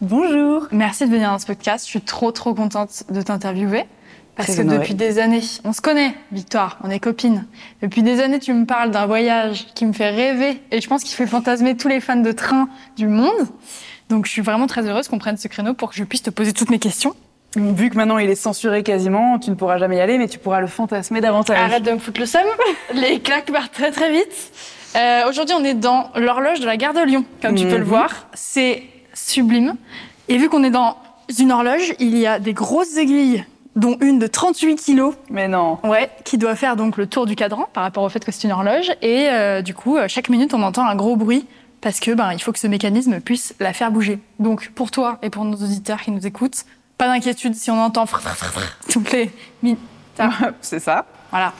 Bonjour. Merci de venir dans ce podcast. Je suis trop trop contente de t'interviewer. Parce Très que depuis des années, on se connaît, Victoire, on est copines. Depuis des années, tu me parles d'un voyage qui me fait rêver et je pense qu'il fait fantasmer tous les fans de train du monde. Donc je suis vraiment très heureuse qu'on prenne ce créneau pour que je puisse te poser toutes mes questions. Vu que maintenant il est censuré quasiment, tu ne pourras jamais y aller, mais tu pourras le fantasmer davantage. Arrête de me foutre le seum. Les claques partent très très vite. Euh, Aujourd'hui, on est dans l'horloge de la gare de Lyon, comme tu peux le Mhm. voir. C'est sublime. Et vu qu'on est dans une horloge, il y a des grosses aiguilles, dont une de 38 kilos, Mais non. ouais, qui doit faire donc le tour du cadran par rapport au fait que c'est une horloge. Et euh, du coup, euh, chaque minute, on entend un gros bruit parce que ben, il faut que ce mécanisme puisse la faire bouger. Donc, pour toi et pour nos auditeurs qui nous écoutent, pas d'inquiétude si on entend frr, frr, frr, frr toutes les minutes. C'est ça. Voilà.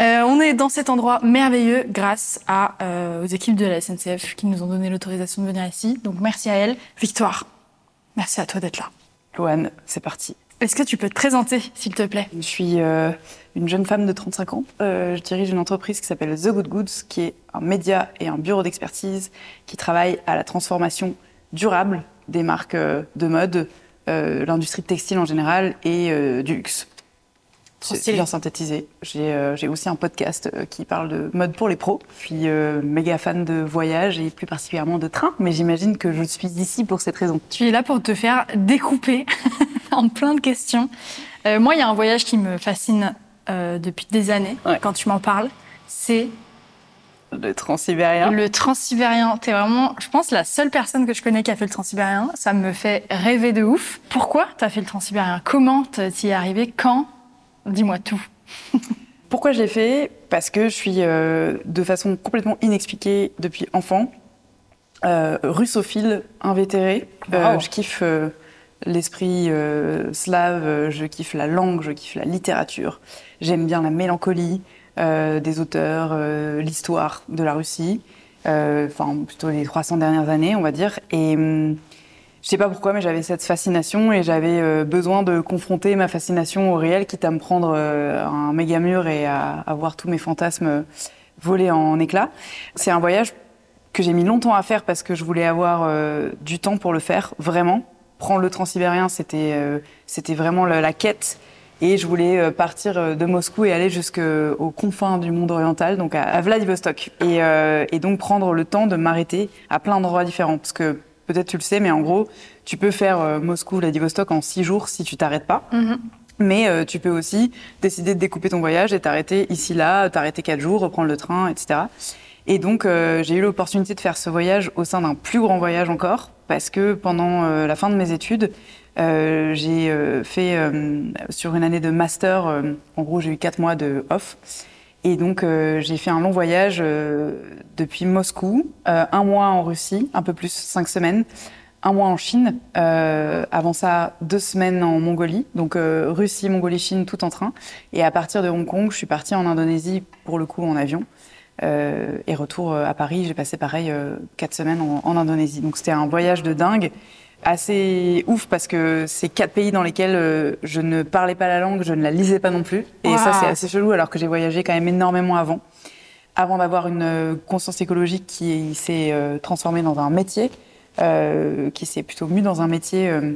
Euh, on est dans cet endroit merveilleux grâce à, euh, aux équipes de la SNCF qui nous ont donné l'autorisation de venir ici. Donc merci à elles. Victoire, merci à toi d'être là. Loane, c'est parti. Est-ce que tu peux te présenter, s'il te plaît? Je suis euh, une jeune femme de 35 ans. Je dirige une entreprise qui s'appelle The Good Goods, qui est un média et un bureau d'expertise qui travaille à la transformation durable des marques de mode, l'industrie textile en général et du luxe. C'est bien synthétisé. J'ai euh, j'ai aussi un podcast euh, qui parle de mode pour les pros. Je suis euh, méga fan de voyage et plus particulièrement de train, mais j'imagine que je suis ici pour cette raison. Tu es là pour te faire découper en plein de questions. Euh, moi, il y a un voyage qui me fascine euh, depuis des années, Ouais. quand tu m'en parles. C'est Le transsibérien. le transsibérien. T'es vraiment, je pense, la seule personne que je connais qui a fait le transsibérien. Ça me fait rêver de ouf. Pourquoi t'as fait le transsibérien? Comment t'y es arrivé? Quand? Dis-moi tout. Pourquoi je l'ai fait? Parce que je suis euh, de façon complètement inexpliquée depuis enfant euh, russophile, invétéré. Euh, je kiffe l'esprit slave, je kiffe la langue, je kiffe la littérature. J'aime bien la mélancolie des auteurs, l'histoire de la Russie. Enfin, plutôt les 300 dernières années, on va dire. Et hum, je sais pas pourquoi, mais j'avais cette fascination et j'avais euh, besoin de confronter ma fascination au réel, quitte à me prendre euh, un méga mur et à, voir tous mes fantasmes euh, voler en éclats. C'est un voyage que j'ai mis longtemps à faire parce que je voulais avoir du temps pour le faire, vraiment. Prendre le transsibérien, c'était c'était vraiment la, quête. Et je voulais partir de Moscou et aller jusqu'aux confins du monde oriental, donc à, Vladivostok. Et, et donc prendre le temps de m'arrêter à plein d'endroits différents. Parce que peut-être tu le sais, mais en gros, tu peux faire euh, Moscou-Vladivostok en six jours si tu t'arrêtes pas. Mais euh, tu peux aussi décider de découper ton voyage et t'arrêter ici, là, t'arrêter quatre jours, reprendre le train, etc. Et donc, euh, j'ai eu l'opportunité de faire ce voyage au sein d'un plus grand voyage encore, parce que pendant euh, la fin de mes études, j'ai fait sur une année de master, en gros, j'ai eu quatre mois de off. Et donc, euh, j'ai fait un long voyage euh, depuis Moscou, euh, un mois en Russie, un peu plus, cinq semaines, un mois en Chine, euh, avant ça, deux semaines en Mongolie, donc euh, Russie, Mongolie, Chine, tout en train. Et à partir de Hong Kong, je suis partie en Indonésie, pour le coup, en avion. Euh, et retour à Paris, j'ai passé pareil quatre semaines en Indonésie. Donc c'était un voyage de dingue, assez ouf parce que c'est quatre pays dans lesquels euh, je ne parlais pas la langue, je ne la lisais pas non plus. Et Wow. ça c'est assez chelou alors que j'ai voyagé quand même énormément avant, avant d'avoir une euh, conscience écologique qui s'est euh, transformée dans un métier, euh, qui s'est plutôt mis dans un métier euh,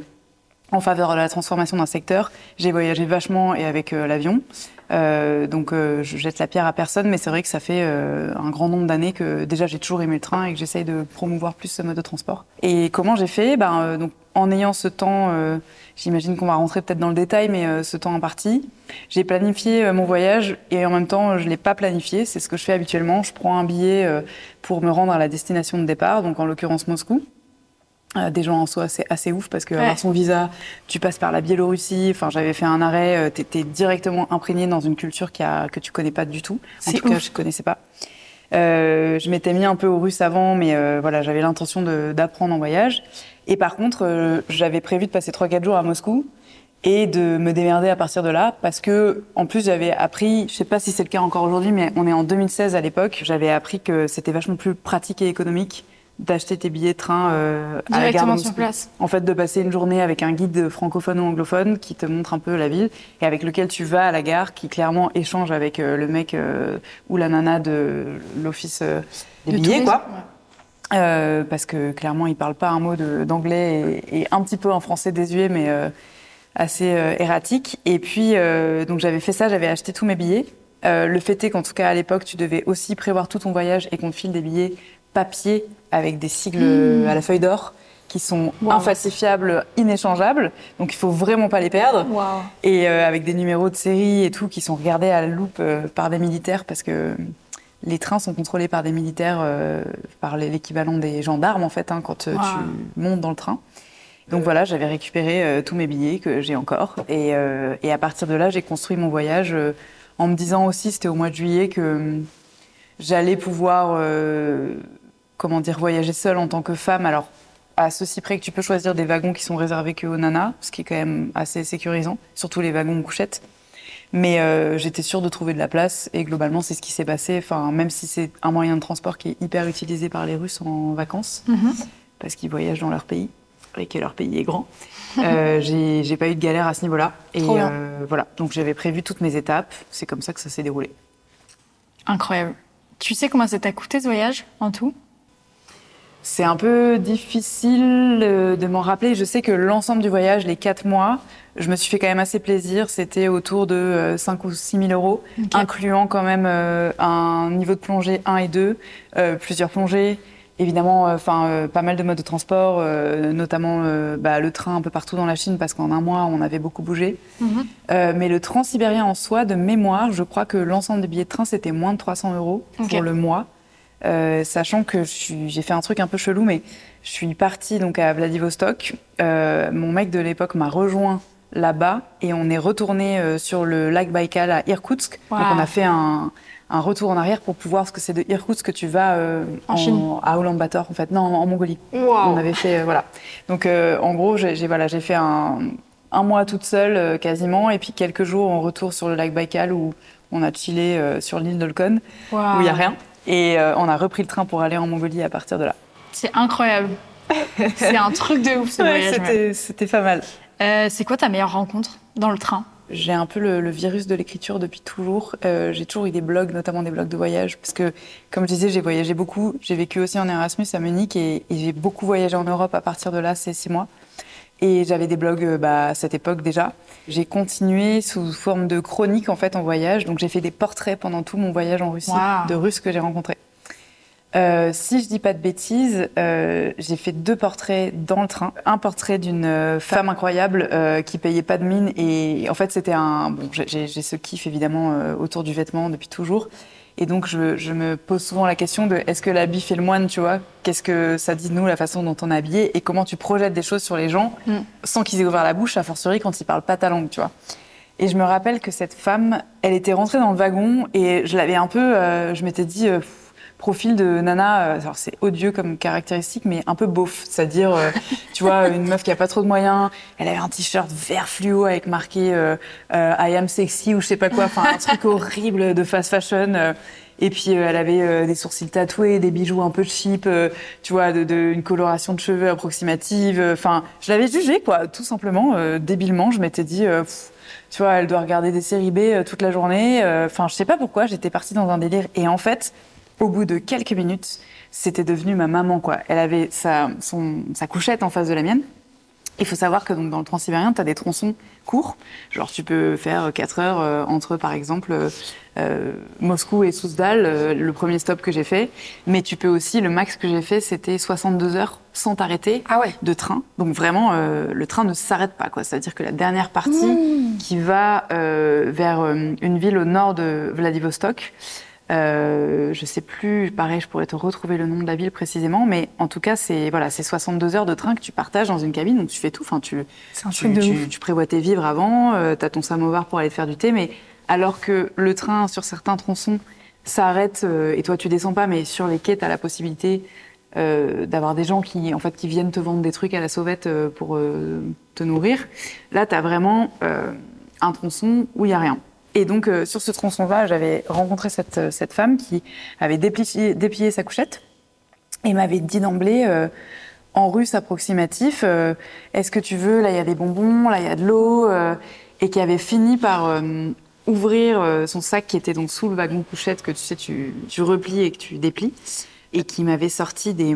en faveur de la transformation d'un secteur. J'ai voyagé vachement et avec euh, l'avion. Euh, donc euh, je jette la pierre à personne, mais c'est vrai que ça fait euh, un grand nombre d'années que déjà j'ai toujours aimé le train et que j'essaye de promouvoir plus ce mode de transport. Et comment j'ai fait? Ben, euh, donc, En ayant ce temps, euh, j'imagine qu'on va rentrer peut-être dans le détail, mais euh, ce temps imparti, j'ai planifié mon voyage et en même temps je ne l'ai pas planifié. C'est ce que je fais habituellement. Je prends un billet pour me rendre à la destination de départ, donc en l'occurrence Moscou. Euh, des gens en soi, c'est assez ouf parce que Ouais. avoir son visa, tu passes par la Biélorussie. Enfin, j'avais fait un arrêt, euh, t'es t'es directement imprégné dans une culture qui a, que tu connais pas du tout. En tout cas, je connaissais pas. Euh, je m'étais mis un peu au russe avant, mais euh, voilà, j'avais l'intention d'apprendre en voyage. Et par contre, euh, j'avais prévu de passer 3-4 jours à Moscou et de me démerder à partir de là parce que en plus j'avais appris, je sais pas si c'est le cas encore aujourd'hui, mais on est en 2016 à l'époque, j'avais appris que c'était vachement plus pratique et économique d'acheter tes billets de train euh, à la gare sur place. En fait, de passer une journée avec un guide francophone ou anglophone qui te montre un peu la ville et avec lequel tu vas à la gare, qui clairement échange avec euh, le mec euh, ou la nana de l'office des De billets, quoi. ouais. Parce que clairement, il parle pas un mot d'anglais et, et un petit peu en français désuet, mais assez erratique. Et puis, donc j'avais fait ça, j'avais acheté tous mes billets. Euh, le fait est qu'en tout cas à l'époque, tu devais aussi prévoir tout ton voyage et qu'on te file des billets papier avec des sigles à la feuille d'or qui sont Wow. infalsifiables, inéchangeables. Donc il faut vraiment pas les perdre. Et euh, avec des numéros de série et tout qui sont regardés à la loupe euh, par des militaires parce que les trains sont contrôlés par des militaires, euh, par l'équivalent des gendarmes en fait, hein, quand Wow. tu montes dans le train. Donc voilà, j'avais récupéré tous mes billets que j'ai encore. Et, et à partir de là, j'ai construit mon voyage en me disant aussi, c'était au mois de juillet, que euh, j'allais pouvoir, comment dire, voyager seule en tant que femme. Alors, à ceci près que tu peux choisir des wagons qui sont réservés que aux nanas, ce qui est quand même assez sécurisant, surtout les wagons couchettes. Mais euh, j'étais sûre de trouver de la place et globalement, c'est ce qui s'est passé. Enfin, même si c'est un moyen de transport qui est hyper utilisé par les Russes en vacances, Mhm. parce qu'ils voyagent dans leur pays et que leur pays est grand. Euh, j'ai pas eu de galère à ce niveau-là. Et euh, voilà, donc j'avais prévu toutes mes étapes. C'est comme ça que ça s'est déroulé. Incroyable. Tu sais combien ça t'a coûté ce voyage en tout? C'est un peu difficile euh, de m'en rappeler. Je sais que l'ensemble du voyage, les quatre mois, je me suis fait quand même assez plaisir. C'était autour de euh, 5 ou 6 000 euros, incluant quand même euh, un niveau de plongée 1 et 2, euh, plusieurs plongées, évidemment, euh, enfin euh, pas mal de modes de transport, euh, notamment euh, bah, le train un peu partout dans la Chine, parce qu'en un mois, on avait beaucoup bougé. Mhm. Euh, mais le transsibérien en soi, de mémoire, je crois que l'ensemble des billets de train, c'était moins de 300 euros pour le mois. Euh, sachant que j'ai fait un truc un peu chelou, mais je suis partie donc à Vladivostok. Euh, mon mec de l'époque m'a rejoint là-bas et on est retourné euh, sur le lac Baïkal à Irkoutsk. Wow. Donc on a fait un, un retour en arrière pour pouvoir, parce que c'est de Irkoutsk que tu vas euh, En Chine. à Ulaanbaatar en fait, non en Mongolie. On avait fait, voilà. Donc, en gros, j'ai voilà, j'ai fait un, un mois toute seule, quasiment, et puis quelques jours en retour sur le lac Baïkal où on a chillé sur l'île d'Olkhon, où il n'y a rien. Et euh, on a repris le train pour aller en Mongolie à partir de là. C'est incroyable. c'est un truc de ouf ce Ouais. C'était c'était pas mal. Euh, c'est quoi ta meilleure rencontre dans le train? J'ai un peu le, le virus de l'écriture depuis toujours. Euh, j'ai toujours eu des blogs, notamment des blogs de voyage, parce que, comme je disais, j'ai voyagé beaucoup. J'ai vécu aussi en Erasmus à Munich et, et j'ai beaucoup voyagé en Europe à partir de là, ces six mois. Et j'avais des blogs euh, bah, à cette époque déjà. J'ai continué sous forme de chronique en fait en voyage. Donc j'ai fait des portraits pendant tout mon voyage en Russie Wow. de Russes que j'ai rencontrés. Euh, si je dis pas de bêtises, euh, j'ai fait deux portraits dans le train. Un portrait d'une femme incroyable euh, qui payait pas de mine et en fait c'était un. Bon, j'ai- ce kiff évidemment autour du vêtement depuis toujours. Et donc je, je me pose souvent la question de est-ce que l'habit fait le moine, tu vois? Qu'est-ce que ça dit de nous la façon dont on est habillé? Et comment tu projettes des choses sur les gens Mm. sans qu'ils aient ouvert la bouche, a fortiori quand ils parlent pas ta langue, tu vois? Et je me rappelle que cette femme, elle était rentrée dans le wagon et je l'avais un peu, euh, je m'étais dit, euh, profil de nana, euh, alors c'est odieux comme caractéristique, mais un peu beauf, c'est-à-dire, euh, tu vois, une meuf qui a pas trop de moyens, elle avait un t-shirt vert fluo avec marqué euh, euh, I am sexy ou je sais pas quoi, enfin un truc horrible de fast fashion. et puis elle avait des sourcils tatoués, des bijoux un peu cheap, tu vois, de, de- une coloration de cheveux approximative. Enfin, je l'avais jugée, quoi, tout simplement, débilement. Je m'étais dit, pff, tu vois, elle doit regarder des séries B toute la journée. Enfin, je sais pas pourquoi, j'étais partie dans un délire. Et en fait, au bout de quelques minutes, c'était devenu ma maman, quoi. Elle avait sa, son, sa couchette en face de la mienne. Il faut savoir que donc, dans le transsibérien, tu as des tronçons courts. Genre, tu peux faire 4 heures euh, entre, par exemple, euh, euh, Moscou et Souzdal, euh, le premier stop que j'ai fait. Mais tu peux aussi, le max que j'ai fait, c'était 62 heures sans t'arrêter Ah ouais. de train. Donc vraiment, euh, le train ne s'arrête pas. quoi. C'est-à-dire que la dernière partie qui va euh, vers une ville au nord de Vladivostok, euh, je sais plus, pareil, je pourrais te retrouver le nom de la ville précisément, mais en tout cas, c'est voilà, c'est 62 heures de train que tu partages dans une cabine, donc tu fais tout. Enfin, tu, un tu, de tu- prévois tes vivres avant, euh, tu as ton samovar pour aller te faire du thé, mais alors que le train, sur certains tronçons, s'arrête euh, et toi, tu descends pas, mais sur les quais, tu as la possibilité euh, d'avoir des gens qui, en fait, qui viennent te vendre des trucs à la sauvette euh, pour euh, te nourrir. Là, tu as vraiment euh, un tronçon où il y a rien. Et donc, euh, sur ce tronçon-là, j'avais rencontré cette, euh, cette femme qui avait déplié, déplié sa couchette et m'avait dit d'emblée, euh, en russe approximatif, est-ce que tu veux, là, il y a des bonbons, là, il y a de l'eau, et qui avait fini par ouvrir son sac qui était donc sous le wagon couchette que tu sais, tu, tu replies et que tu déplies, et qui m'avait sorti des,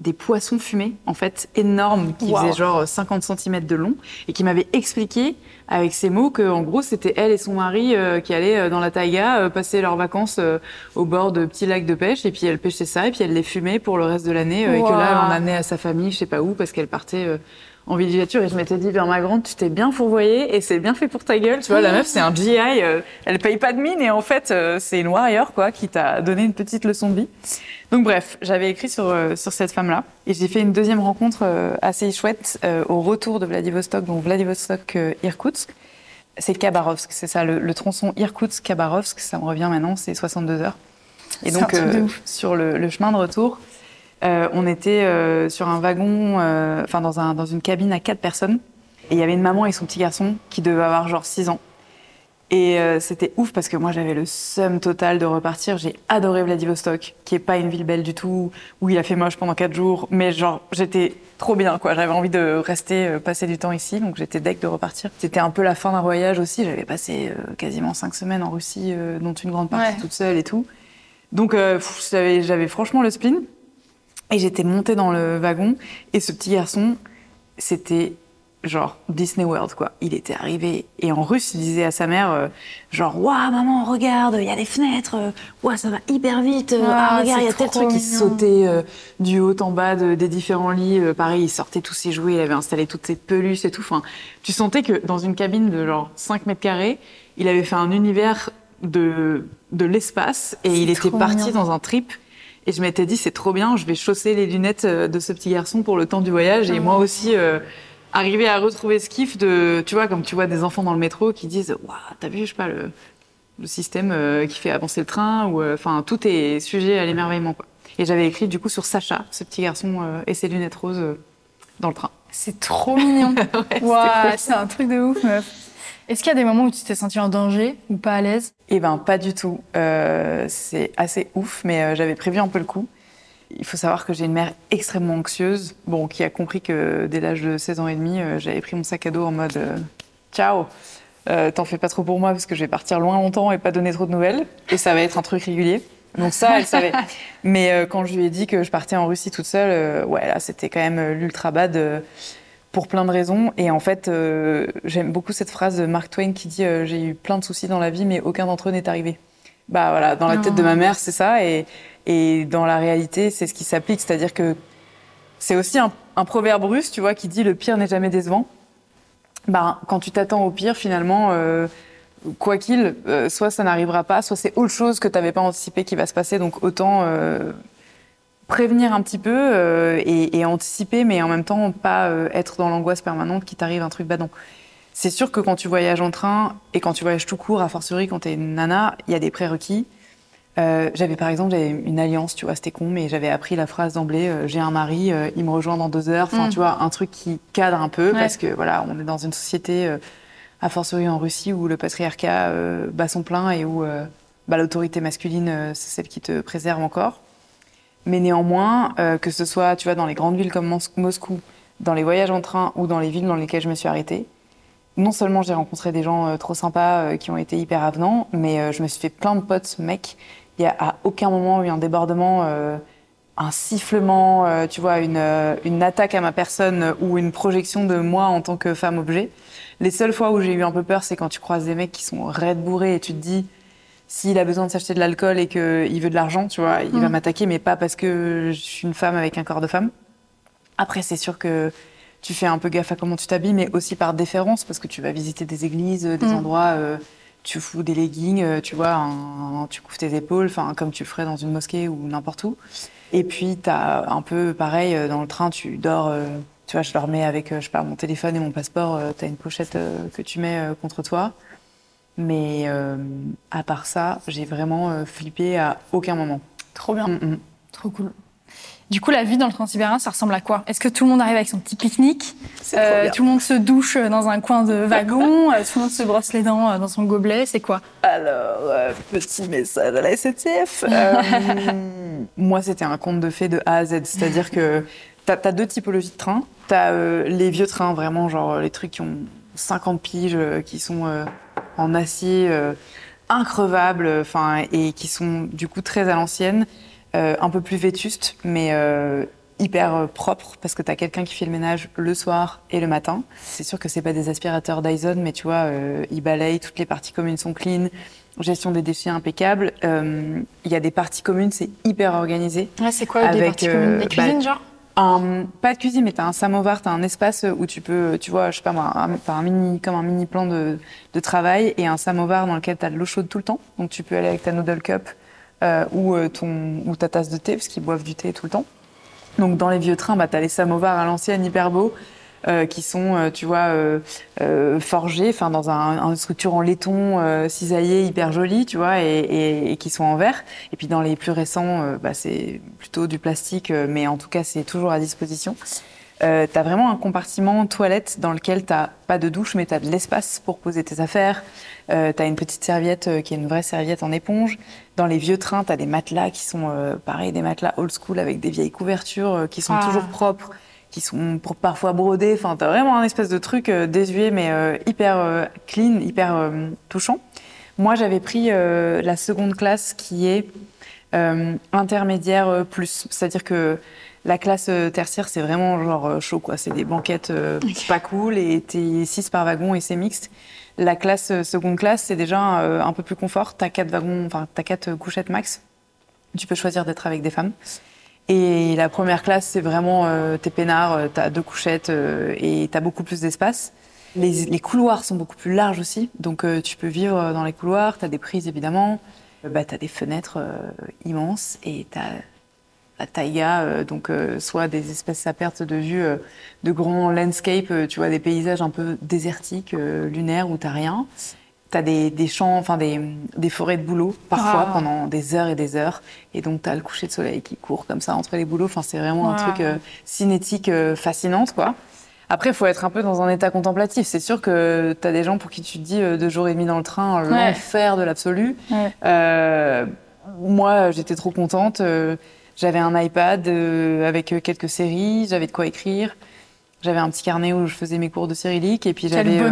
des poissons fumés, en fait, énormes, qui Wow. faisaient genre 50 cm de long, et qui m'avait expliqué avec ces mots que, en gros, c'était elle et son mari euh, qui allaient euh, dans la taïga euh, passer leurs vacances euh, au bord de petits lacs de pêche, et puis elle pêchait ça, et puis elle les fumait pour le reste de l'année, euh, et que là, elle en Wow. amenait à sa famille, je sais pas où, parce qu'elle partait euh, en villégiature. Et je m'étais dit, vers ma grande, tu t'es bien fourvoyé, et c'est bien fait pour ta gueule. Tu vois, la meuf, c'est un GI, euh, elle paye pas de mine, et en fait, euh, c'est une warrior, quoi, qui t'a donné une petite leçon de vie. Donc bref, j'avais écrit sur, euh, sur cette femme-là et j'ai fait une deuxième rencontre assez chouette au retour de Vladivostok, donc Vladivostok-Irkoutsk. C'est Khabarovsk, c'est ça, le, le tronçon Irkoutsk-Khabarovsk, ça me revient maintenant, c'est 62 heures. Et donc ouf. sur le, le chemin de retour, euh, on était euh, sur un wagon, euh, enfin dans, un, dans une cabine à quatre personnes. Et il y avait une maman et son petit garçon qui devait avoir genre 6 ans. Et euh, c'était ouf parce que moi j'avais le seum total de repartir. J'ai adoré Vladivostok, qui est pas une ville belle du tout, où il a fait moche pendant 4 jours. Mais genre j'étais trop bien quoi. J'avais envie de rester, euh, passer du temps ici, donc j'étais deck de repartir. C'était un peu la fin d'un voyage aussi. J'avais passé euh, quasiment 5 semaines en Russie, dont une grande partie Ouais. toute seule et tout. Donc j'avais franchement le spleen. Et j'étais montée dans le wagon et ce petit garçon, c'était genre Disney World quoi. Il était arrivé et en russe il disait à sa mère euh, genre waouh maman regarde il y a des fenêtres waouh ça va hyper vite euh, Ah, ah, regarde il y a tel truc qui sautait euh, du haut en bas de- des différents lits pareil il sortait tous ses jouets il avait installé toutes ses peluches et tout enfin tu sentais que dans une cabine de genre 5 mètres carrés il avait fait un univers de de l'espace et il était parti mignon. dans un trip et je m'étais dit, c'est trop bien, je vais chausser les lunettes euh, de ce petit garçon pour le temps du voyage. Et moi aussi, euh, arriver à retrouver ce kiff de, tu vois, comme tu vois des enfants dans le métro qui disent, waouh, t'as vu, je sais pas, le, le système euh, qui fait avancer le train, ou, euh, enfin, tout est sujet à l'émerveillement, quoi. Et j'avais écrit, du coup, sur Sacha, ce petit garçon et ses lunettes roses dans le train. C'est trop mignon. cool. c'est un truc de ouf, meuf. Est-ce qu'il y a des moments où tu t'es senti en danger ou pas à l'aise? Eh ben, pas du tout. Euh, c'est assez ouf, mais euh, j'avais prévu un peu le coup. Il faut savoir que j'ai une mère extrêmement anxieuse, bon, qui a compris que dès l'âge de 16 ans et demi, euh, j'avais pris mon sac à dos en mode euh, Ciao, euh, t'en fais pas trop pour moi parce que je vais partir loin longtemps et pas donner trop de nouvelles. Et ça va être un truc régulier. Donc ça, elle savait. Mais euh, quand je lui ai dit que je partais en Russie toute seule, euh, ouais, là, c'était quand même l'ultra bad. Pour plein de raisons. Et en fait, euh, j'aime beaucoup cette phrase de Mark Twain qui dit euh, J'ai eu plein de soucis dans la vie, mais aucun d'entre eux n'est arrivé. Bah voilà, dans la tête de ma mère, c'est ça. Et, et dans la réalité, c'est ce qui s'applique. C'est-à-dire que c'est aussi un, un proverbe russe, tu vois, qui dit Le pire n'est jamais décevant. Bah, quand tu t'attends au pire, finalement, euh, quoi qu'il, soit ça n'arrivera pas, soit c'est autre chose que tu n'avais pas anticipé qui va se passer. Donc autant prévenir un petit peu euh, et, et anticiper, mais en même temps pas euh, être dans l'angoisse permanente qu'il t'arrive un truc badant. C'est sûr que quand tu voyages en train et quand tu voyages tout court, a fortiori quand t'es une nana, il y a des prérequis. Euh, j'avais par exemple j'avais une alliance, tu vois, c'était con, mais j'avais appris la phrase d'emblée j'ai un mari, il me rejoint dans deux heures. Enfin, Mm. tu vois, un truc qui cadre un peu Ouais. parce que voilà, on est dans une société, a fortiori en Russie, où le patriarcat bat son plein et où bah, l'autorité masculine, c'est celle qui te préserve encore. Mais néanmoins, euh, que ce soit, tu vois, dans les grandes villes comme Mos- Moscou, dans les voyages en train ou dans les villes dans lesquelles je me suis arrêtée, non seulement j'ai rencontré des gens euh, trop sympas euh, qui ont été hyper avenants, mais je me suis fait plein de potes mecs. Il y a à aucun moment eu un débordement, un sifflement, tu vois, une, une attaque à ma personne ou une projection de moi en tant que femme objet. Les seules fois où j'ai eu un peu peur, c'est quand tu croises des mecs qui sont raides bourrés et tu te dis, s'il a besoin de s'acheter de l'alcool et qu'il veut de l'argent, tu vois, il va Mm. m'attaquer, mais pas parce que je suis une femme avec un corps de femme. Après, c'est sûr que tu fais un peu gaffe à comment tu t'habilles, mais aussi par déférence, parce que tu vas visiter des églises, des Mm. endroits, euh, tu fous des leggings, euh, tu vois, un- tu couvres tes épaules, enfin, comme tu le ferais dans une mosquée ou n'importe où. Et puis, tu as un peu pareil, euh, dans le train, tu dors, euh, tu vois, je dormais avec, euh, je sais pas, mon téléphone et mon passeport, tu as une pochette euh, que tu mets euh, contre toi. Mais euh, à part ça, j'ai vraiment euh, flippé à aucun moment. Trop bien. Mm, mm. Trop cool. Du coup, la vie dans le transsibérien, ça ressemble à quoi? Est-ce que tout le monde arrive avec son petit pique-nique? Euh, Tout le monde se douche dans un coin de wagon? Tout le monde se brosse les dents dans son gobelet? C'est quoi? Alors, petit message à la SNCF. moi, c'était un conte de fées de A à Z. C'est-à-dire que tu as, deux typologies de trains. Tu as les vieux trains, vraiment, genre les trucs qui ont 50 piges, qui sont en acier increvables, enfin, et qui sont du coup très à l'ancienne. Euh, un peu plus vétuste, mais euh, hyper euh, propre parce que tu as quelqu'un qui fait le ménage le soir et le matin. C'est sûr que c'est pas des aspirateurs Dyson, mais tu vois, ils balayent, toutes les parties communes sont clean, gestion des déchets impeccable. Il y a des parties communes, c'est hyper organisé. Ouais, c'est quoi avec, des parties communes? Des cuisines, bah, genre? Un, pas de cuisine, mais tu as un samovar, tu as un espace où tu peux, tu vois, je sais pas moi, as un mini, comme un mini plan de, de travail et un samovar dans lequel tu as de l'eau chaude tout le temps. Donc tu peux aller avec ta noodle cup euh, ou, euh, ton, ou ta tasse de thé, parce qu'ils boivent du thé tout le temps. Donc dans les vieux trains, bah, tu as les samovars à l'ancienne hyper beaux. Euh, qui sont, euh, tu vois, euh, forgés, enfin dans un, une structure en laiton cisaillé hyper jolie, tu vois, et, et, et, qui sont en verre. Et puis dans les plus récents, bah, c'est plutôt du plastique, mais en tout cas c'est toujours à disposition. Euh, tu as vraiment un compartiment toilette dans lequel tu pas de douche, mais tu as de l'espace pour poser tes affaires. Euh, tu as une petite serviette euh, qui est une vraie serviette en éponge. Dans les vieux trains, tu as des matelas qui sont, euh, pareil, des matelas old school avec des vieilles couvertures euh, qui sont ah. toujours propres, qui sont parfois brodées. Enfin, tu as vraiment un espèce de truc désuet, mais hyper clean, hyper touchant. Moi, j'avais pris la seconde classe qui est intermédiaire plus. C'est-à-dire que la classe euh, tertiaire, c'est vraiment genre euh, chaud, quoi. C'est des banquettes euh, pas cool et t'es 6 par wagon et c'est mixte. La classe seconde classe, c'est déjà un peu plus confort. T'as quatre wagons, enfin, t'as quatre couchettes max. Tu peux choisir d'être avec des femmes. Et la première classe, c'est vraiment, t'es peinard, t'as deux couchettes et t'as beaucoup plus d'espace. Les, les, couloirs sont beaucoup plus larges aussi, donc tu peux vivre dans les couloirs, t'as des prises évidemment, bah, t'as des fenêtres immenses et t'as la taïga, euh, donc euh, soit des espèces à perte de vue, euh, de grands landscapes, tu vois, des paysages un peu désertiques, lunaires où t'as rien. T'as des, des champs, enfin des, des, forêts de bouleaux parfois ah. pendant des heures et des heures, et donc t'as le coucher de soleil qui court comme ça entre les bouleaux. Enfin, c'est vraiment un truc cinétique fascinant, quoi. Après, il faut être un peu dans un état contemplatif. C'est sûr que tu as des gens pour qui tu te dis deux jours et demi dans le train, l'enfer de l'absolu. Ouais. moi, j'étais trop contente. J'avais un iPad euh, avec euh, quelques séries, j'avais de quoi écrire. J'avais un petit carnet où je faisais mes cours de cyrillique et puis j'avais euh,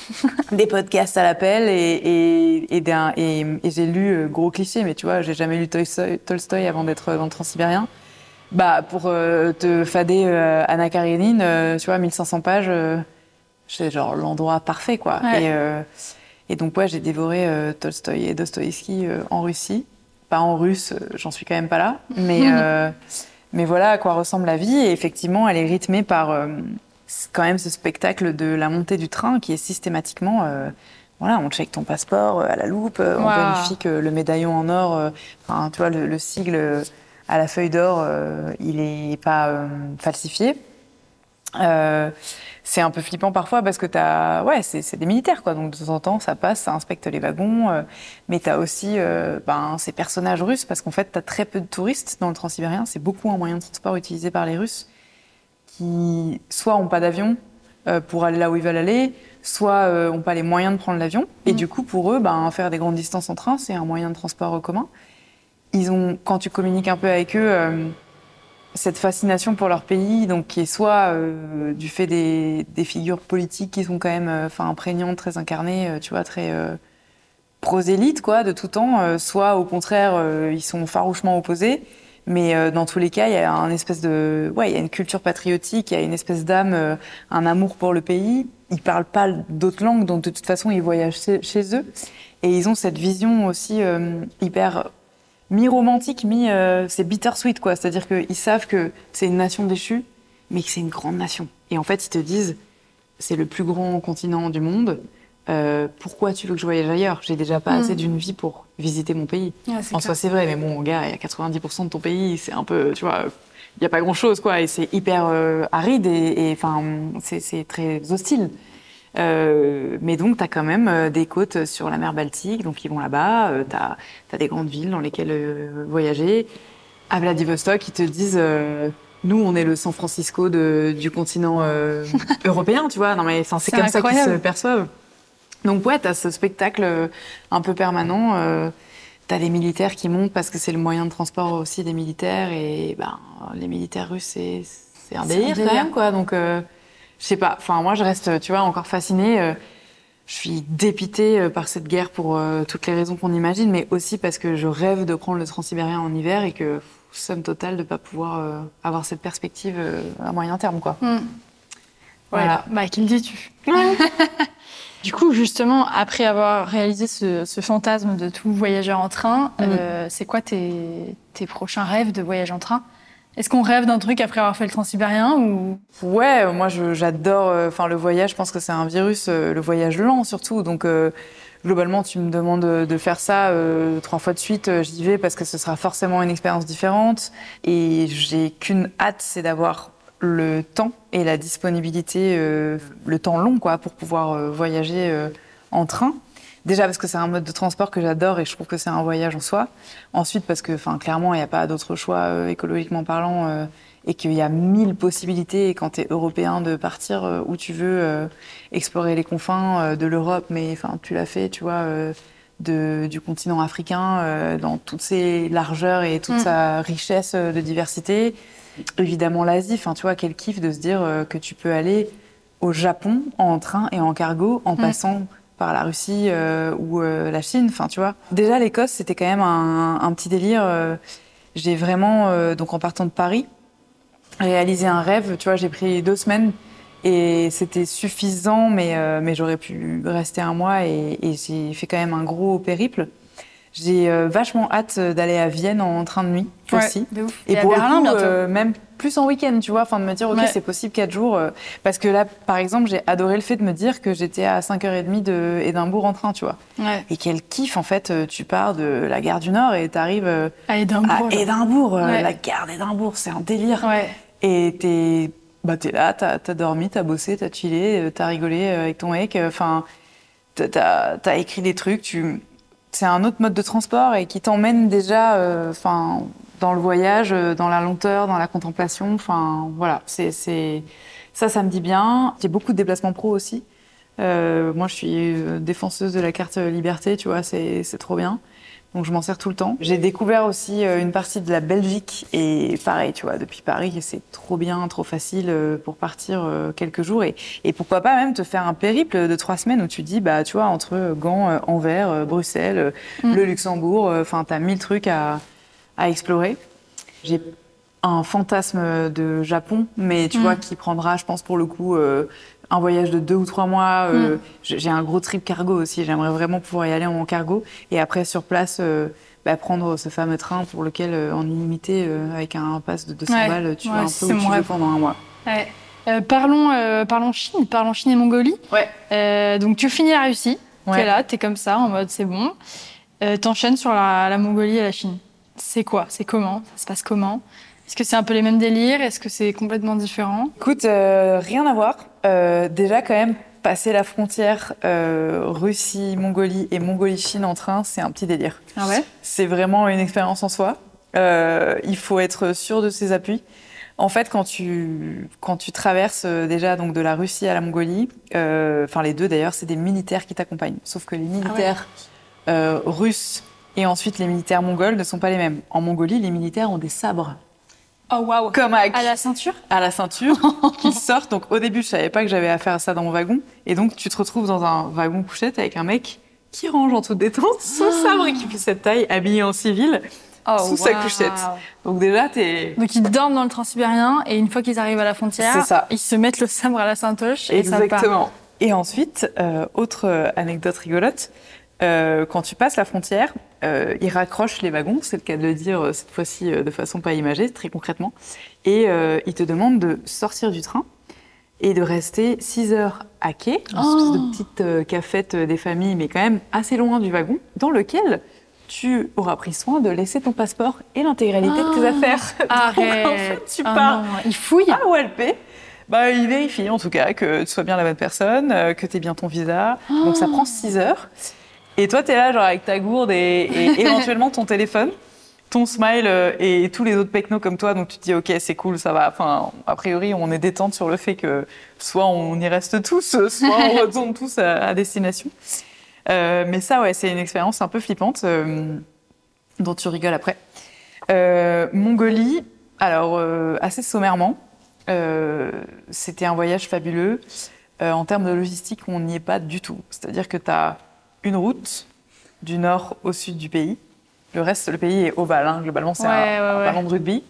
des podcasts à l'appel et, et, et, j'ai lu gros cliché, mais tu vois, j'ai jamais lu Tolstoy, avant d'être dans le Transsibérien. Bah, pour te fader Anna Karenine, tu vois, 1500 pages, c'est genre l'endroit parfait, quoi. Et, et, donc, ouais, j'ai dévoré Tolstoy et Dostoïevski en Russie pas en russe, euh, j'en suis quand même pas là, mais, euh, mais voilà à quoi ressemble la vie. Et effectivement, elle est rythmée par euh, quand même ce spectacle de la montée du train qui est systématiquement. voilà, on check ton passeport à la loupe, on vérifie que le médaillon en or, enfin, tu vois, le, le, sigle à la feuille d'or, il n'est pas falsifié. Euh, c'est un peu flippant parfois parce que t'as, ouais, c'est des militaires quoi. Donc de temps en temps, ça passe, ça inspecte les wagons, euh, mais t'as aussi euh, ben, ces personnages russes parce qu'en fait, t'as très peu de touristes dans le transsibérien. C'est beaucoup un moyen de transport utilisé par les Russes qui soit ont pas d'avion euh, pour aller là où ils veulent aller, soit euh, ont pas les moyens de prendre l'avion. Et mmh. du coup, pour eux, ben, faire des grandes distances en train, c'est un moyen de transport commun. Ils ont, quand tu communiques un peu avec eux cette fascination pour leur pays, donc qui est soit euh, du fait des, des, figures politiques qui sont quand même, euh, enfin, imprégnantes, très incarnées, euh, tu vois, très prosélytes, quoi, de tout temps, soit au contraire, ils sont farouchement opposés. Mais dans tous les cas, il y a un espèce de, ouais, il y a une culture patriotique, il y a une espèce d'âme, un amour pour le pays. Ils parlent pas d'autres langues, donc de toute façon, ils voyagent chez, eux. Et ils ont cette vision aussi hyper mi-romantique, mi, euh, c'est bittersweet quoi. C'est-à-dire qu'ils savent que c'est une nation déchue, mais que c'est une grande nation. Et en fait, ils te disent, c'est le plus grand continent du monde. Euh, pourquoi tu veux que je voyage ailleurs? J'ai déjà pas assez mm. d'une vie pour visiter mon pays. en soi, c'est vrai, mais bon, gars, il y a 90% de ton pays, c'est un peu, tu vois, il y a pas grand-chose, quoi, et c'est hyper euh, aride et, enfin, c'est très hostile. Euh, mais donc, tu as quand même euh, des côtes sur la mer Baltique, donc ils vont là-bas. Euh, tu as, des grandes villes dans lesquelles voyager. à Vladivostok, ils te disent euh, nous, on est le San Francisco de, du continent euh, européen, tu vois. Non, mais c'est comme ça qu'ils se perçoivent. Donc, ouais, t'as ce spectacle euh, un peu permanent. Euh, t'as des militaires qui montent parce que c'est le moyen de transport aussi des militaires. Et ben, les militaires russes, c'est un C'est un délire quand délire. même, quoi. Donc, euh, je sais pas. Enfin, moi, je reste, tu vois, encore fascinée. euh, je suis dépitée euh, par cette guerre pour euh, toutes les raisons qu'on imagine, mais aussi parce que je rêve de prendre le transsibérien en hiver et que somme totale de pas pouvoir euh, avoir cette perspective euh, à moyen terme, quoi. Hmm. Voilà. Ouais, bah, qui le dis-tu? Du coup, justement, après avoir réalisé ce, ce fantasme de tout voyageur en train, Mm. euh, c'est quoi tes, tes prochains rêves de voyage en train? Est-ce qu'on rêve d'un truc après avoir fait le transsibérien ou? Ouais, moi j'adore. euh, Enfin, le voyage, je pense que c'est un virus, euh, le voyage lent surtout. Donc, euh, globalement, tu me demandes de, faire ça trois fois de suite, j'y vais parce que ce sera forcément une expérience différente. Et j'ai qu'une hâte, c'est d'avoir le temps et la disponibilité, le temps long, quoi, pour pouvoir voyager en train. Déjà parce que c'est un mode de transport que j'adore et je trouve que c'est un voyage en soi. Ensuite parce que, enfin, clairement, il n'y a pas d'autre choix euh, écologiquement parlant euh, et qu'il y a mille possibilités quand tu es européen de partir euh, où tu veux, explorer les confins de l'Europe, mais enfin, tu l'as fait, tu vois, de, du continent africain dans toutes ses largeurs et toute Mm. sa richesse de diversité. Évidemment, l'Asie, enfin, tu vois, quel kiff de se dire que tu peux aller au Japon en train et en cargo en Mm. passant par la Russie euh, ou euh, la Chine, enfin, tu vois. Déjà, l'Écosse, c'était quand même un, petit délire. euh, j'ai vraiment, donc en partant de Paris, réalisé un rêve. Tu vois, j'ai pris deux semaines et c'était suffisant, mais, mais j'aurais pu rester un mois et, et j'ai fait quand même un gros périple. J'ai euh, vachement hâte d'aller à Vienne en train de nuit aussi. de ouf. Et, Et, à pour le Berlin coup, euh, même plus en week-end, tu vois, enfin de me dire, ok, Ouais. c'est possible quatre jours. euh, parce que là, par exemple, j'ai adoré le fait de me dire que j'étais à 5h30 de Édimbourg en train, tu vois. Ouais. Et quel kiff, en fait, euh, tu pars de la gare du Nord et t'arrives euh, À à Édimbourg. euh, Ouais. la gare d'Édimbourg, c'est un délire. Et t'es bah, t'es là, t'as as dormi, t'as bossé, t'as chillé, euh, t'as rigolé euh, avec ton mec. Enfin, t'as as écrit des trucs. Tu... C'est un autre mode de transport et qui t'emmène déjà euh, enfin, dans le voyage, euh, dans la lenteur, dans la contemplation. Enfin, voilà, c'est ça, ça me dit bien. J'ai beaucoup de déplacements pro aussi. Euh, moi, je suis défenseuse de la carte liberté, tu vois, c'est trop bien. Donc, je m'en sers tout le temps. J'ai découvert aussi euh, une partie de la Belgique et pareil, tu vois, depuis Paris, c'est trop bien, trop facile euh, pour partir euh, quelques jours et, et pourquoi pas même te faire un périple de trois semaines où tu dis, bah, tu vois, entre Gand, Anvers, Bruxelles, Mm. le Luxembourg, enfin, t'as mille trucs à, à explorer. J'ai un fantasme de Japon, mais tu Mm. vois, qui prendra, je pense, pour le coup, euh, un voyage de deux ou trois mois. euh, Mm. J'ai un gros trip cargo aussi. J'aimerais vraiment pouvoir y aller en cargo. Et après, sur place, euh, bah, prendre ce fameux train pour lequel, euh, en illimité, euh, avec un pass de 200 Ouais. balles, tu Ouais, vas un peu où tu veux pendant un mois. Ouais. Euh, parlons, euh, parlons Chine, parlons Chine et Mongolie. Ouais. Euh, donc tu finis la Russie, Ouais. t'es là, t'es comme ça, en mode c'est bon. Euh, T'enchaînes sur la, la Mongolie et la Chine. C'est quoi? C'est comment? Ça se passe comment? Est-ce que c'est un peu les mêmes délires? Est-ce que c'est complètement différent? Écoute, euh, rien à voir. Euh, déjà, quand même, passer la frontière euh, Russie-Mongolie et Mongolie-Chine en train, c'est un petit délire. Ah ouais? C'est vraiment une expérience en soi. Euh, il faut être sûr de ses appuis. En fait, quand tu, quand tu traverses déjà donc de la Russie à la Mongolie, enfin les deux d'ailleurs, c'est des militaires qui t'accompagnent. Sauf que les militaires euh, russes et ensuite les militaires mongols ne sont pas les mêmes. En Mongolie, les militaires ont des sabres. Oh waouh Comme à, À la ceinture à la ceinture qu'ils sortent. Donc au début, je savais pas que j'avais affaire à ça dans mon wagon. Et donc tu te retrouves dans un wagon couchette avec un mec qui range en toute détente son sabre qui fait cette taille, habillé en civil, Oh, sous sa couchette. Donc déjà, t'es... Donc ils dorment dans le transsibérien et une fois qu'ils arrivent à la frontière, C'est ça. ils se mettent le sabre à la saintoche et ça part. Exactement. Et ensuite, euh, autre euh, anecdote rigolote, euh, quand tu passes la frontière, euh, ils raccrochent les wagons, c'est le cas de le dire euh, cette fois-ci euh, de façon pas imagée, très concrètement, et ils te demandent de sortir du train et de rester 6 heures à quai, une Oh. espèce de petite cafette des familles, mais quand même assez loin du wagon, dans lequel tu auras pris soin de laisser ton passeport et l'intégralité de tes Ah. affaires. Donc, Arrête en fait, tu Ah pars non, Ils fouillent à OLP. Bah, il vérifie en tout cas que tu sois bien la bonne personne, que tu aies bien ton visa. Donc ça prend 6 heures. Et toi, tu es là, genre avec ta gourde et, et éventuellement ton téléphone. ton smile euh, et tous les autres pecnos comme toi, donc tu te dis ok c'est cool, ça va. Enfin, a priori on est détente sur le fait que soit on y reste tous, soit on retourne tous à, destination. Euh, mais ça ouais, c'est une expérience un peu flippante euh, dont tu rigoles après. Mongolie, alors assez sommairement, c'était un voyage fabuleux. en termes de logistique, on n'y est pas du tout. C'est-à-dire que tu as une route du nord au sud du pays le reste, le pays est ovale, hein. globalement, c'est un, ballon de rugby.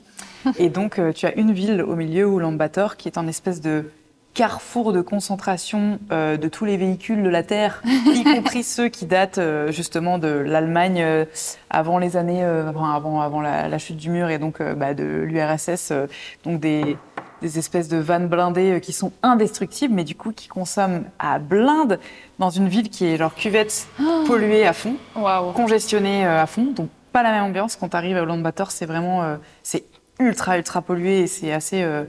Et donc, euh, tu as une ville au milieu, Ulaanbaatar, qui est un espèce de carrefour de concentration euh, de tous les véhicules de la Terre, y compris ceux qui datent euh, justement de l'Allemagne avant les années, avant, avant la, chute du mur et donc bah, de l'URSS. donc des, des espèces de vannes blindées qui sont indestructibles, mais du coup qui consomment à blinde dans une ville qui est genre cuvette oh. polluée à fond, congestionnée à fond. Donc pas la même ambiance quand tu arrives à Ulaanbaatar, c'est vraiment euh, c'est ultra ultra pollué et c'est assez euh,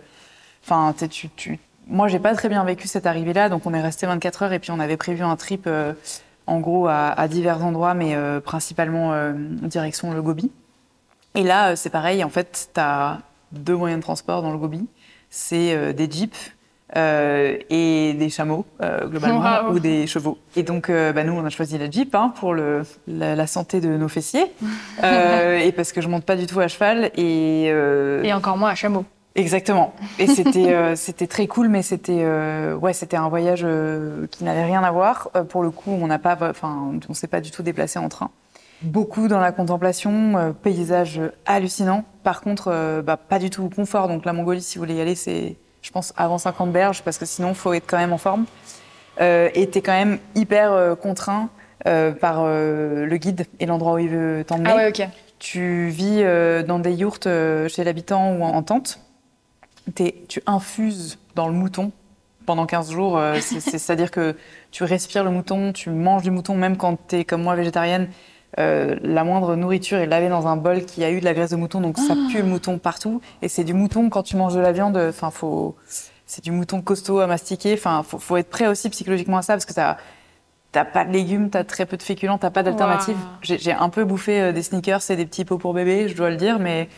enfin tu, tu moi j'ai pas très bien vécu cette arrivée là donc on est resté 24 heures et puis on avait prévu un trip euh, en gros à, divers endroits mais principalement direction le Gobi. Et là c'est pareil en fait tu as deux moyens de transport dans le Gobi, c'est des jeeps euh, et des chameaux euh, globalement ou des chevaux. Et donc euh, bah, nous on a choisi la Jeep hein, pour le, la, santé de nos fessiers et parce que je monte pas du tout à cheval et et encore moins à chameau. Exactement. Et c'était c'était très cool, mais c'était ouais c'était un voyage qui n'avait rien à voir. pour le coup, on n'a pas, enfin, on s'est pas du tout déplacé en train. Beaucoup dans la contemplation, paysage hallucinant. Par contre, bah, pas du tout confort. Donc la Mongolie, si vous voulez y aller, c'est je pense, avant 50 berges, parce que sinon, il faut être quand même en forme. Euh, et tu es quand même hyper euh, contraint euh, par le guide et l'endroit où il veut t'emmener. Ah ouais, ok. Tu vis dans des yourtes chez l'habitant ou en, tente. tu infuses dans le mouton pendant 15 jours. C'est-à-dire que tu respires le mouton, tu manges du mouton, même quand tu es comme moi végétarienne. Euh, la moindre nourriture est lavée dans un bol qui a eu de la graisse de mouton, donc ça pue le mouton partout. Et c'est du mouton quand tu manges de la viande. Enfin, faut, c'est du mouton costaud à mastiquer. Enfin, faut, faut être prêt aussi psychologiquement à ça parce que t'as, t'as pas de légumes, t'as très peu de féculents, t'as pas d'alternative. J'ai, un peu bouffé euh, des sneakers et des petits pots pour bébé, je dois le dire, mais,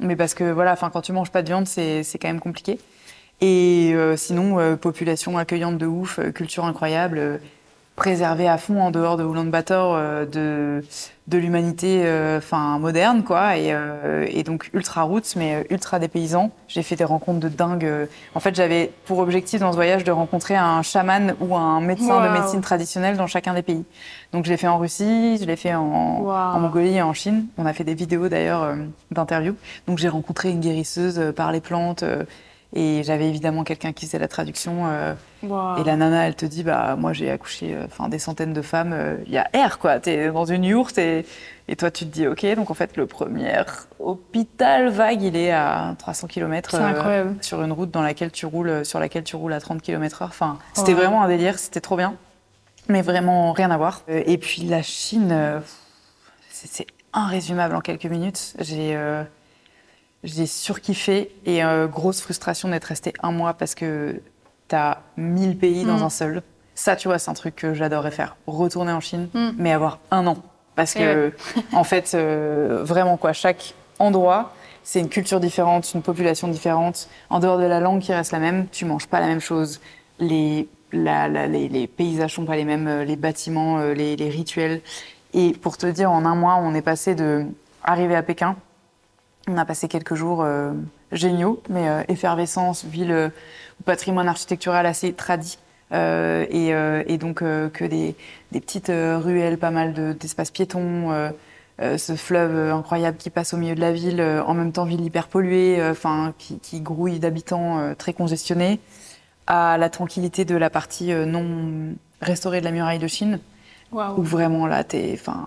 mais parce que voilà, enfin, quand tu manges pas de viande, c'est, c'est quand même compliqué. Et euh, sinon, population accueillante de ouf, culture incroyable préservé à fond en dehors de Ulaanbaatar euh, de, de l'humanité euh, enfin moderne quoi. Et, euh, et, donc ultra roots mais ultra dépaysant j'ai fait des rencontres de dingue en fait j'avais pour objectif dans ce voyage de rencontrer un chaman ou un médecin de médecine traditionnelle dans chacun des pays. Donc je l'ai fait en Russie je l'ai fait en, en, Mongolie et en Chine. On a fait des vidéos d'ailleurs d'interviews. Donc j'ai rencontré une guérisseuse par les plantes et j'avais évidemment quelqu'un qui faisait la traduction. Euh, et la nana, elle te dit, bah moi j'ai accouché, euh, des centaines de femmes. Euh, il y a air quoi. T'es dans une yourte et, et toi tu te dis, ok. Donc en fait le premier hôpital vague, il est à 300 km sur une route dans laquelle tu roules, sur laquelle tu roules à 30 km/h. Enfin, c'était vraiment un délire. C'était trop bien, mais vraiment rien à voir. et puis la Chine, c'est irrésumable en quelques minutes. J'ai j'ai surkiffé et euh, grosse frustration d'être resté un mois parce que t'as 1000 pays dans mm. un seul. Ça, tu vois, c'est un truc que j'adorerais faire. Retourner en Chine, mm. mais avoir un an. Parce que, en fait, euh, vraiment, quoi, chaque endroit, c'est une culture différente, une population différente. En dehors de la langue qui reste la même, tu manges pas la même chose. Les, les, les, paysages sont pas les mêmes, euh, les bâtiments, les, les rituels. Et pour te dire, en un mois, on est passé de arriver à Pékin, on a passé quelques jours euh, géniaux, mais euh, effervescence, ville euh, patrimoine architectural assez tradit. Et, donc que des, petites ruelles, pas mal d'espaces piétons, ce fleuve incroyable qui passe au milieu de la ville, en même temps ville hyper polluée, enfin qui, grouille d'habitants très congestionnés, à la tranquillité de la partie non restaurée de la muraille de Chine, où vraiment là, t'es, enfin,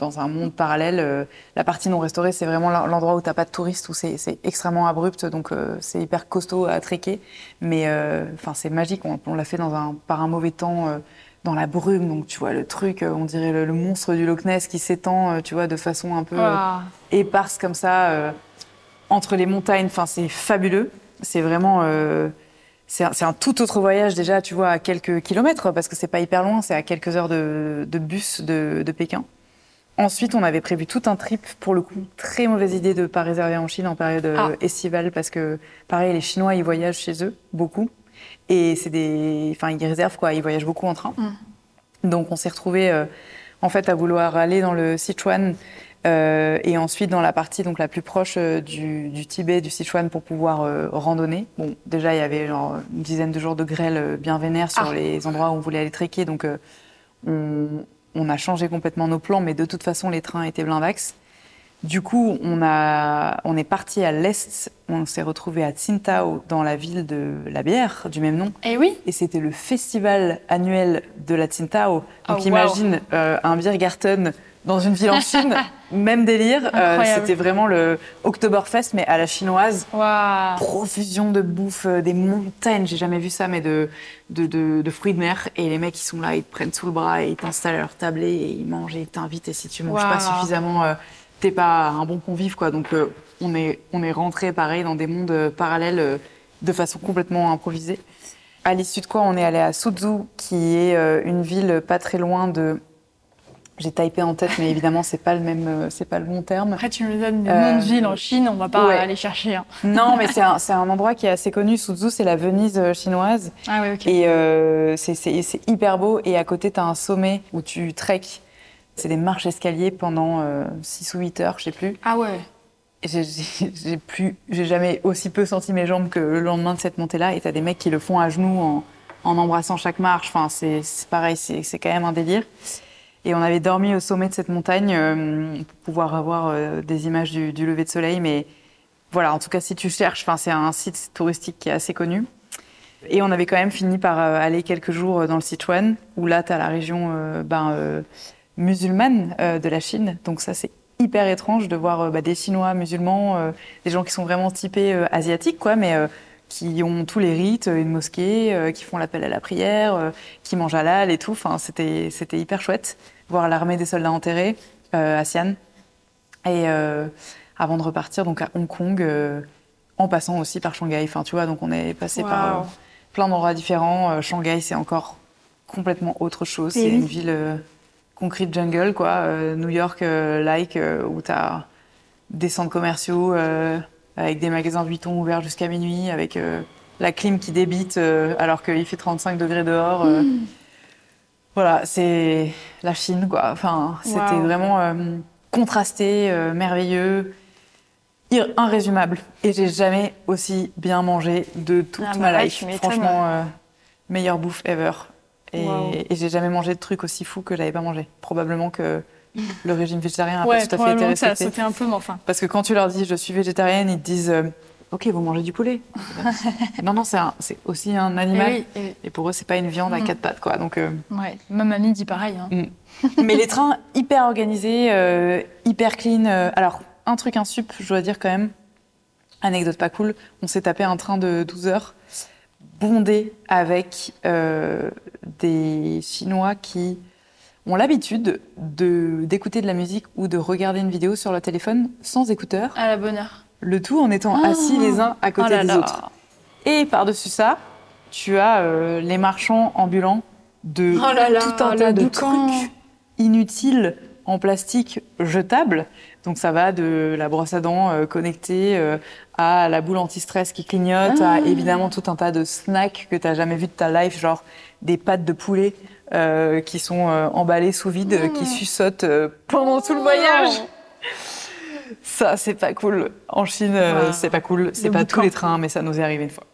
dans un monde parallèle. Euh, la partie non restaurée, c'est vraiment l'endroit où tu n'as pas de touristes, où c'est extrêmement abrupt, donc euh, c'est hyper costaud à trekker. Mais euh, enfin, c'est magique. On, l'a fait dans un, par un mauvais temps, dans la brume. Donc tu vois le truc, on dirait le, monstre du Loch Ness qui s'étend, tu vois, de façon un peu éparse comme ça entre les montagnes. Enfin, c'est fabuleux. C'est vraiment c'est un, tout autre voyage déjà, tu vois, à quelques kilomètres, parce que c'est pas hyper loin, c'est à quelques heures de, bus de, de Pékin. Ensuite, on avait prévu tout un trip. Pour le coup, très mauvaise idée de pas réserver en Chine en période euh, Ah. estivale parce que, pareil, les Chinois, ils voyagent chez eux beaucoup. Et c'est des, enfin, ils réservent quoi. Ils voyagent beaucoup en train. Donc, on s'est retrouvés euh, en fait à vouloir aller dans le Sichuan euh, et ensuite dans la partie donc la plus proche euh, du, du Tibet, du Sichuan pour pouvoir euh, randonner. Bon, déjà, il y avait genre une dizaine de jours de grêle bien vénère sur Ah. les endroits où on voulait aller trekker. Donc, on, on a changé complètement nos plans, mais de toute façon, les trains étaient blindax. Du coup, on, a, on est parti à l'est, on s'est retrouvé à Tsingtao, dans la ville de la bière, du même nom. Eh oui. Et c'était le festival annuel de la Tsingtao. Donc Oh, imagine euh, un Biergarten dans une ville en Chine, même délire. Euh, c'était vraiment le Oktoberfest, mais à la chinoise. Waouh. Profusion de bouffe, euh, des montagnes, j'ai jamais vu ça, mais de, de, de, de fruits de mer. Et les mecs, ils sont là, ils te prennent sous le bras et ils t'installent à leur tablé et ils mangent et ils t'invitent. Et si tu manges pas suffisamment, euh, t'es pas un bon convive, quoi. Donc, euh, on est, on est rentré pareil dans des mondes euh, parallèles de façon complètement improvisée. À l'issue de quoi, on est allé à Suzhou, qui est une ville pas très loin de. J'ai typé en tête, mais évidemment, c'est pas le même, euh, c'est pas le bon terme. Après, tu nous donnes des Euh, noms de villes en Chine, on va pas ouais. aller chercher. hein. Non, mais c'est un, c'est un endroit qui est assez connu. Suzhou, c'est la Venise euh, chinoise. Ah oui, ok. Et euh, c'est- c'est c'est hyper beau. Et à côté, tu as un sommet où tu treks. C'est des marches escaliers pendant 6 ou 8 heures, je sais plus. Ah ouais. J'ai plus, j'ai jamais aussi peu senti mes jambes que le lendemain de cette montée-là. Et t'as des mecs qui le font à genoux en, en embrassant chaque marche. Enfin, c'est c'est pareil, c'est c'est quand même un délire. Et on avait dormi au sommet de cette montagne euh, pour pouvoir avoir euh, des images du, lever de soleil. Mais voilà, en tout cas, si tu cherches, c'est un site touristique qui est assez connu. Et on avait quand même fini par euh, aller quelques jours dans le Sichuan, où là, tu as la région ben, musulmane de la Chine. Donc ça, c'est hyper étrange de voir bah, des Chinois musulmans, des gens qui sont vraiment typés asiatiques, quoi, mais qui ont tous les rites, euh, une mosquée, euh, qui font l'appel à la prière, euh, qui mangent halal et tout. Enfin, c'était c'était hyper chouette. Voir l'armée des soldats enterrés à Xi'an. Et avant de repartir donc à Hong Kong, en passant aussi par Shanghai. Enfin, tu vois, donc on est passé par plein d'endroits différents. Shanghai, c'est encore complètement autre chose. Et C'est oui. une ville euh, concrete jungle, quoi. Euh, New York, euh, like, où tu as des centres commerciaux avec des magasins Vuitton ouverts jusqu'à minuit, avec euh, la clim qui débite euh, alors qu'il fait 35 degrés dehors. euh. Hmm. Voilà, c'est la Chine, quoi. Enfin, c'était vraiment contrasté, merveilleux, ir- irrésumable. Et j'ai jamais aussi bien mangé de toute Ah bah ma life. Franchement, euh, meilleure bouffe ever. Et, et j'ai jamais mangé de trucs aussi fous que j'avais pas mangé. Probablement que le régime végétarien a Ouais, pas tout à fait été que ça a respecté. sauté un peu, mais enfin. Parce que quand tu leur dis je suis végétarienne, ils te disent euh, ok, vous mangez du poulet. non, non, c'est un- aussi un animal. Eh oui, eh oui. Et pour eux, c'est pas une viande à Mhm. quatre pattes, quoi. Donc, euh, Ouais, ma mamie dit pareil. hein. mais les trains hyper organisés, euh, hyper clean. alors, un truc insup, je dois dire quand même, anecdote pas cool, on s'est tapé un train de 12 heures bondé avec des Chinois qui ont l'habitude de- d'écouter de la musique ou de regarder une vidéo sur leur téléphone sans écouteurs, À la bonne heure. le tout en étant assis les uns à côté oh là des là. autres. Et par-dessus ça, tu as euh, les marchands ambulants de Oh là tout un le tas de boucan. trucs inutiles en plastique jetable. Donc ça va de la brosse à dents euh, connectée euh, à la boule anti-stress qui clignote, Ah. à évidemment tout un tas de snacks que tu n'as jamais vu de ta life, genre des pâtes de poulet euh, qui sont emballées sous vide, qui suçotent euh, pendant tout le voyage. Ça, c'est pas cool. En Chine, Wow. c'est pas cool. C'est pas boucan. tous les trains, mais ça nous est arrivé une fois.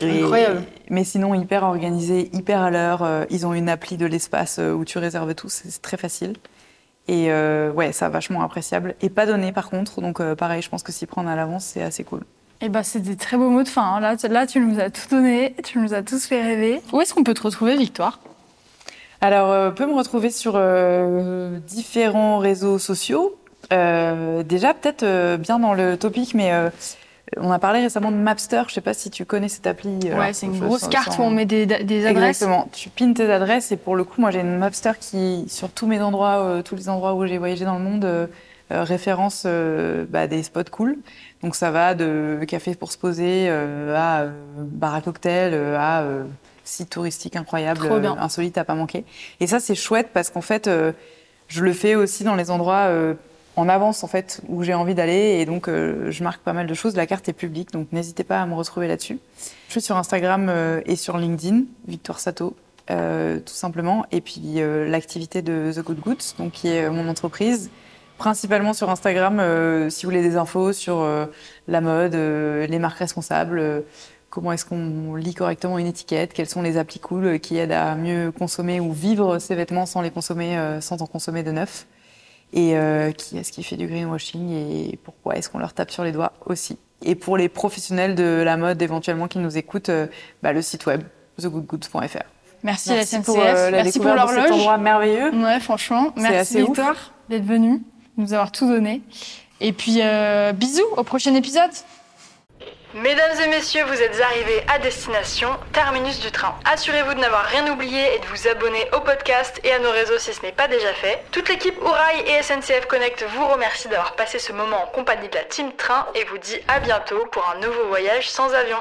Et- Incroyable. Mais sinon, hyper organisé, hyper à l'heure. Ils ont une appli de l'espace où tu réserves tout. C'est très facile. Et euh, ouais, ça, vachement appréciable. Et pas donné, par contre. Donc, euh, pareil, je pense que s'y prendre à l'avance, c'est assez cool. Et bah, c'est des très beaux mots de fin. hein. Là, tu- là, tu nous as tout donné, tu nous as tous fait rêver. Où est-ce qu'on peut te retrouver, Victoire? Alors, euh, peut me retrouver sur euh, différents réseaux sociaux. Euh, déjà, peut-être euh, bien dans le topic, mais euh, on a parlé récemment de Mapster. Je sais pas si tu connais cette appli. Ouais, Alors, c'est une grosse carte sans- où on met des, des adresses. Exactement. Tu pines tes adresses et pour le coup, moi j'ai une Mapster qui, sur tous mes endroits, euh, tous les endroits où j'ai voyagé dans le monde, euh, euh, référence euh, bah, des spots cool. Donc ça va de café pour se poser euh, à euh, bar à cocktail, euh, à euh, site touristique incroyable, euh, insolite à pas manquer. Et ça c'est chouette parce qu'en fait, euh, je le fais aussi dans les endroits euh, en avance en fait où j'ai envie d'aller et donc euh, je marque pas mal de choses. La carte est publique donc n'hésitez pas à me retrouver là-dessus. Je suis sur Instagram euh, et sur LinkedIn, Victoire Sato. tout simplement, et puis l'activité de The Good Goods, donc qui est mon entreprise, principalement sur Instagram, si vous voulez des infos sur la mode, les marques responsables, comment est-ce qu'on lit correctement une étiquette, quelles sont les applis cool qui aident à mieux consommer ou vivre ses vêtements sans les consommer, sans en consommer de neuf et euh, qui est-ce qui fait du greenwashing et pourquoi est-ce qu'on leur tape sur les doigts aussi. Et pour les professionnels de la mode éventuellement qui nous écoutent, euh, bah, le site web thegoodgoods.fr. Merci, Merci la SNCF, pour, euh, la merci pour l'horloge. cet endroit merveilleux. Ouais, franchement, merci Victor d'être venu, de nous avoir tout donné. Et puis bisous au prochain épisode. Mesdames et messieurs, vous êtes arrivés à destination, terminus du train. Assurez-vous de n'avoir rien oublié et de vous abonner au podcast et à nos réseaux si ce n'est pas déjà fait. Toute l'équipe Ourail et SNCF Connect vous remercie d'avoir passé ce moment en compagnie de la Team Train et vous dit à bientôt pour un nouveau voyage sans avion.